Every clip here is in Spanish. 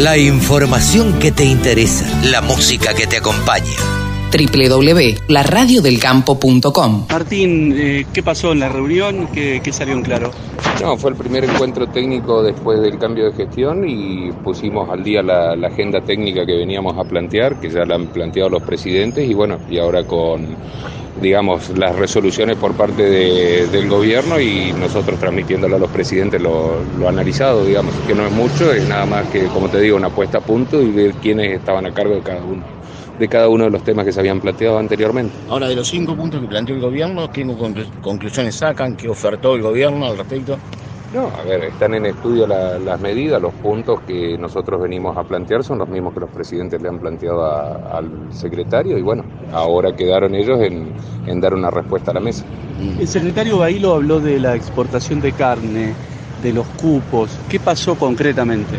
La información que te interesa, la música que te acompaña www.laradiodelcampo.com Martín, eh, ¿qué pasó en la reunión? ¿Qué, ¿Qué, salió en claro? No, fue el primer encuentro técnico después del cambio de gestión y pusimos al día la, la, agenda técnica que veníamos a plantear, que ya la han planteado los presidentes y bueno, y ahora con digamos las resoluciones por parte de, del gobierno y nosotros transmitiéndolo a los presidentes lo, lo analizado, digamos, que no es mucho, es nada más que, como te digo, una puesta a punto y ver quiénes estaban a cargo de cada uno de cada uno de los temas que se habían planteado anteriormente. Ahora, de los cinco puntos que planteó el gobierno, ¿qué conclusiones sacan? ¿Qué ofertó el gobierno al respecto? No, a ver, están en estudio la, las medidas, los puntos que nosotros venimos a plantear son los mismos que los presidentes le han planteado a, al secretario y bueno, ahora quedaron ellos en, en, dar una respuesta a la mesa. El secretario Bailo habló de la exportación de carne, de los cupos. ¿Qué pasó concretamente?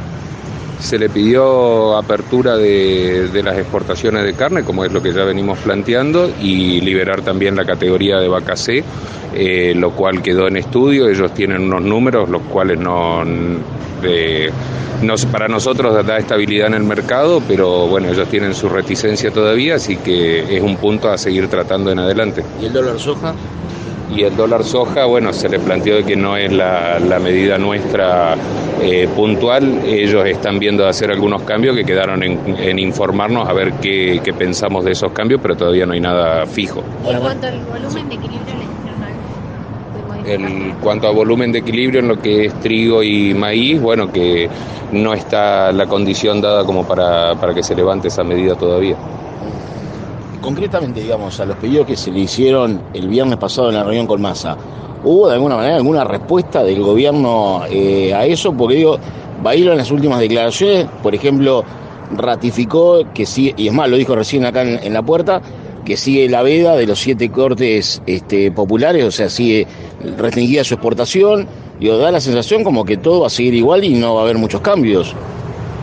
Se le pidió apertura de, de, las exportaciones de carne, como es lo que ya venimos planteando, y liberar también la categoría de vaca C, eh, lo cual quedó en estudio. Ellos tienen unos números, los cuales no, eh, no, para nosotros da estabilidad en el mercado, pero bueno, ellos tienen su reticencia todavía, así que es un punto a seguir tratando en adelante. ¿Y el dólar soja? Y el dólar soja, bueno, se les planteó de que no es la, la medida nuestra eh, puntual. Ellos están viendo hacer algunos cambios que quedaron en, en informarnos a ver qué, qué, pensamos de esos cambios, pero todavía no hay nada fijo. En cuanto al volumen de equilibrio, en cuanto a volumen de equilibrio en lo que es trigo y maíz, bueno, que no está la condición dada como para, para que se levante esa medida todavía concretamente, digamos, a los pedidos que se le hicieron el viernes pasado en la reunión con Massa, ¿hubo de alguna manera alguna respuesta del gobierno eh, a eso? Porque digo, Bailo en las últimas declaraciones, por ejemplo, ratificó que sí, y es más, lo dijo recién acá en, la puerta, que sigue la veda de los siete cortes este, populares, o sea, sigue restringida su exportación. Digo, da la sensación como que todo va a seguir igual y no va a haber muchos cambios.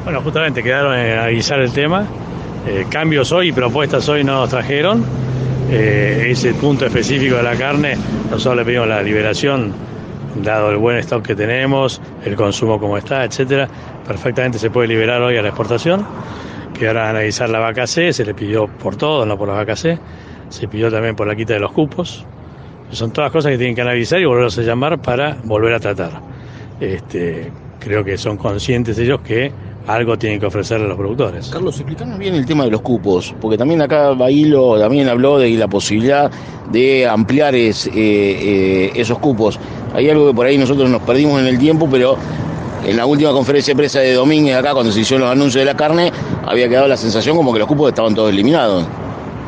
Bueno, justamente quedaron en avisar el tema. Eh, cambios hoy propuestas hoy no nos trajeron. Eh, ese punto específico de la carne, nosotros le pedimos la liberación, dado el buen stock que tenemos, el consumo como está, etcétera. Perfectamente se puede liberar hoy a la exportación. Quedaron a analizar la vaca C, se le pidió por todo, no por la vaca C. Se pidió también por la quita de los cupos. Son todas cosas que tienen que analizar y volverlos a llamar para volver a tratar. Este, creo que son conscientes ellos que algo tienen que ofrecer a los productores. Carlos, explícanos bien el tema de los cupos, porque también acá Bailo también habló de la posibilidad de ampliar es, eh, eh, esos cupos. Hay algo que por ahí nosotros nos perdimos en el tiempo, pero en la última conferencia de prensa de Domínguez acá, cuando se hicieron los anuncios de la carne, había quedado la sensación como que los cupos estaban todos eliminados.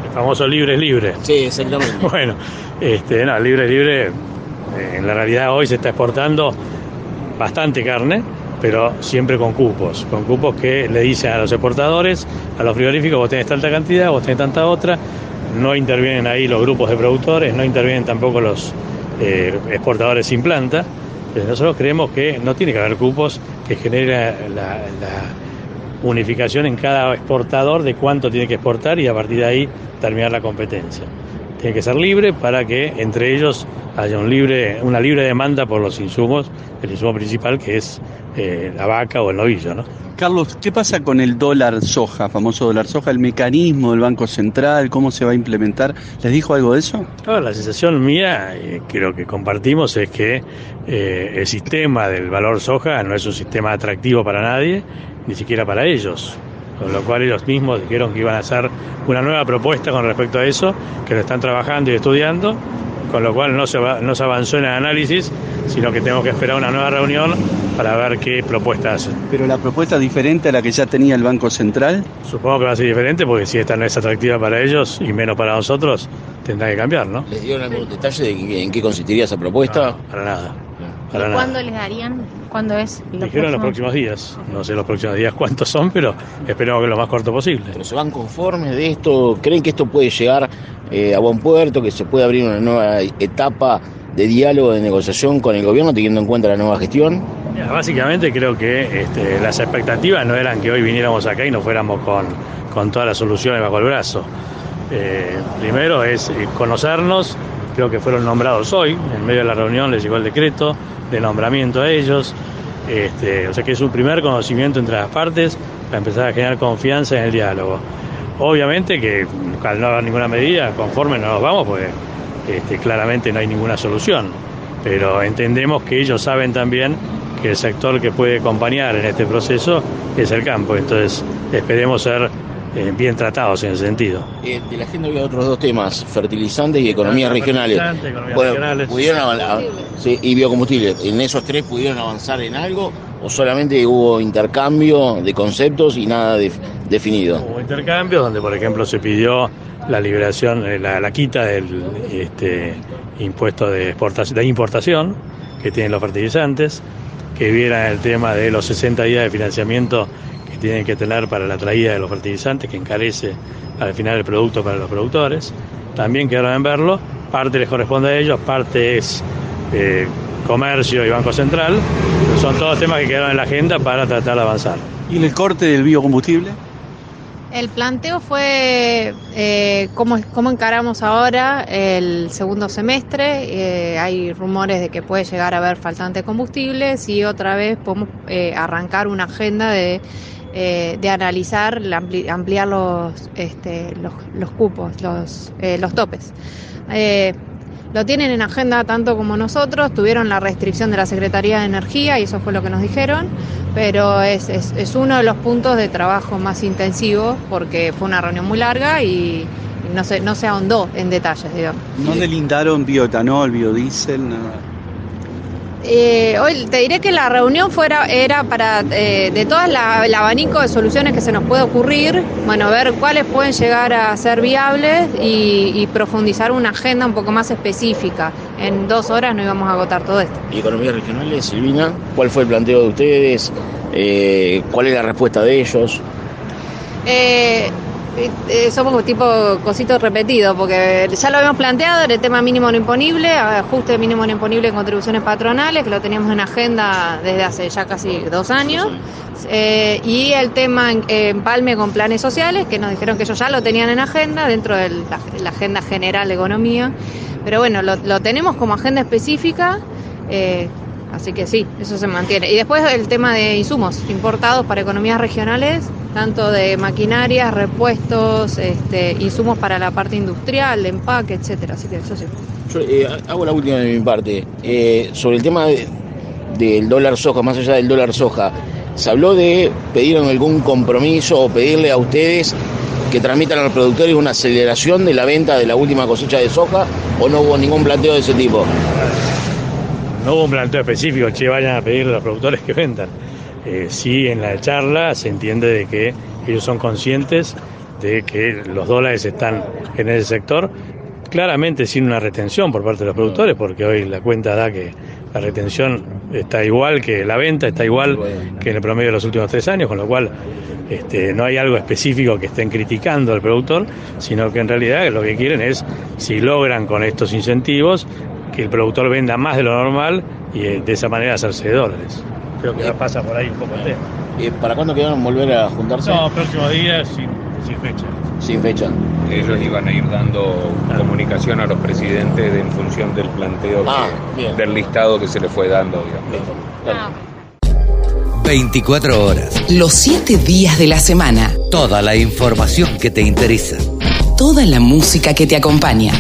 El famoso libre es libre. Sí, exactamente. bueno, este, no, libre es libre. En la realidad hoy se está exportando bastante carne pero siempre con cupos, con cupos que le dicen a los exportadores, a los frigoríficos, vos tenés tanta cantidad, vos tenés tanta otra, no intervienen ahí los grupos de productores, no intervienen tampoco los eh, exportadores sin planta. Nosotros creemos que no tiene que haber cupos que genere la, la unificación en cada exportador de cuánto tiene que exportar y a partir de ahí terminar la competencia. Tiene que ser libre para que entre ellos haya un libre, una libre demanda por los insumos, el insumo principal que es eh, la vaca o el novillo. ¿no? Carlos, ¿qué pasa con el dólar soja, famoso dólar soja, el mecanismo del Banco Central, cómo se va a implementar? ¿Les dijo algo de eso? La sensación mía, eh, creo que compartimos, es que eh, el sistema del valor soja no es un sistema atractivo para nadie, ni siquiera para ellos con lo cual ellos mismos dijeron que iban a hacer una nueva propuesta con respecto a eso, que lo están trabajando y estudiando, con lo cual no se, va, no se avanzó en el análisis, sino que tenemos que esperar una nueva reunión para ver qué propuesta hacen. ¿Pero la propuesta es diferente a la que ya tenía el Banco Central? Supongo que va a ser diferente, porque si esta no es atractiva para ellos y menos para nosotros, tendrá que cambiar, ¿no? ¿Les dieron algún detalle de en qué consistiría esa propuesta? No, para nada. Para ¿Y cuándo les darían? ¿Cuándo es? Lo Dijeron los próximos días. No sé los próximos días cuántos son, pero esperemos que lo más corto posible. ¿Pero se van conformes de esto? ¿Creen que esto puede llegar eh, a buen puerto? ¿Que se puede abrir una nueva etapa de diálogo, de negociación con el gobierno, teniendo en cuenta la nueva gestión? Mira, básicamente creo que este, las expectativas no eran que hoy viniéramos acá y nos fuéramos con, con todas las soluciones bajo el brazo. Eh, primero es conocernos, creo que fueron nombrados hoy, en medio de la reunión les llegó el decreto de nombramiento a ellos, este, o sea que es un primer conocimiento entre las partes, para empezar a generar confianza en el diálogo. Obviamente que al no haber ninguna medida, conforme no nos vamos, pues claramente no hay ninguna solución. Pero entendemos que ellos saben también que el sector que puede acompañar en este proceso es el campo. Entonces esperemos ser eh, bien tratados en ese sentido. Eh, de la agenda había otros dos temas, fertilizantes y economías regionales. Economías Bueno, regionales. ¿pudieron avan- sí, y biocombustibles. ¿En esos tres pudieron avanzar en algo o solamente hubo intercambio de conceptos y nada def- definido? Hubo intercambios donde, por ejemplo, se pidió la liberación, eh, la, la quita del este, impuesto de, exportación, de importación que tienen los fertilizantes, que vieran el tema de los 60 días de financiamiento que tienen que tener para la traída de los fertilizantes, que encarece al final el producto para los productores. También quedaron en verlo, parte les corresponde a ellos, parte es eh, comercio y Banco Central. Son todos temas que quedaron en la agenda para tratar de avanzar. ¿Y en el corte del biocombustible? El planteo fue eh, cómo, cómo encaramos ahora el segundo semestre. Eh, hay rumores de que puede llegar a haber faltante de combustibles y otra vez podemos eh, arrancar una agenda de, eh, de analizar, ampli- ampliar los, este, los, los cupos, los, eh, los topes. Eh, lo tienen en agenda tanto como nosotros, tuvieron la restricción de la Secretaría de Energía y eso fue lo que nos dijeron, pero es, es, uno de los puntos de trabajo más intensivos porque fue una reunión muy larga y, no, se, no se ahondó en detalles, digamos. ¿No delindaron bioetanol, biodiesel? Eh, hoy te diré que la reunión fuera era para eh, de todo el abanico de soluciones que se nos puede ocurrir, bueno, ver cuáles pueden llegar a ser viables y, y profundizar una agenda un poco más específica. En dos horas no íbamos a agotar todo esto. ¿Y economías regionales, Silvina? ¿Cuál fue el planteo de ustedes? Eh, ¿Cuál es la respuesta de ellos? Eh, eh, somos tipo cositos repetidos, porque ya lo habíamos planteado, el tema mínimo no imponible, ajuste mínimo no imponible en contribuciones patronales, que lo teníamos en agenda desde hace ya casi dos años, eh, y el tema en, empalme con planes sociales, que nos dijeron que ellos ya lo tenían en agenda, dentro de la, la agenda general de economía, pero bueno, lo, lo tenemos como agenda específica. Eh, Así que sí, eso se mantiene. Y después el tema de insumos importados para economías regionales, tanto de maquinarias, repuestos, este, insumos para la parte industrial, de empaque, etcétera. Así que eso sí. Yo eh, hago la última de mi parte. Eh, sobre el tema de- del dólar soja, más allá del dólar soja, ¿se habló de pedir algún compromiso o pedirle a ustedes que transmitan a los productores una aceleración de la venta de la última cosecha de soja o no hubo ningún planteo de ese tipo? No hubo un planteo específico que vayan a pedirle a los productores que vendan. Eh, sí, en la charla se entiende de que ellos son conscientes de que los dólares están en el sector, claramente sin una retención por parte de los productores, porque hoy la cuenta da que la retención está igual que la venta, está igual que en el promedio de los últimos tres años, con lo cual este, no hay algo específico que estén criticando al productor, sino que en realidad lo que quieren es, si logran con estos incentivos, que el productor venda más de lo normal y eh, de esa manera hacerse de dólares. Creo que pasa por ahí un poco el tema. Eh, ¿Para cuándo quedaron volver a juntarse? No, próximos días sin, sin fecha. Sin fecha. Ellos iban a ir dando comunicación a los presidentes de- en función del planteo Ah, del listado que se le fue dando, digamos. 24 horas. Los siete días de la semana. Toda la información que te interesa. Toda la música que te acompaña.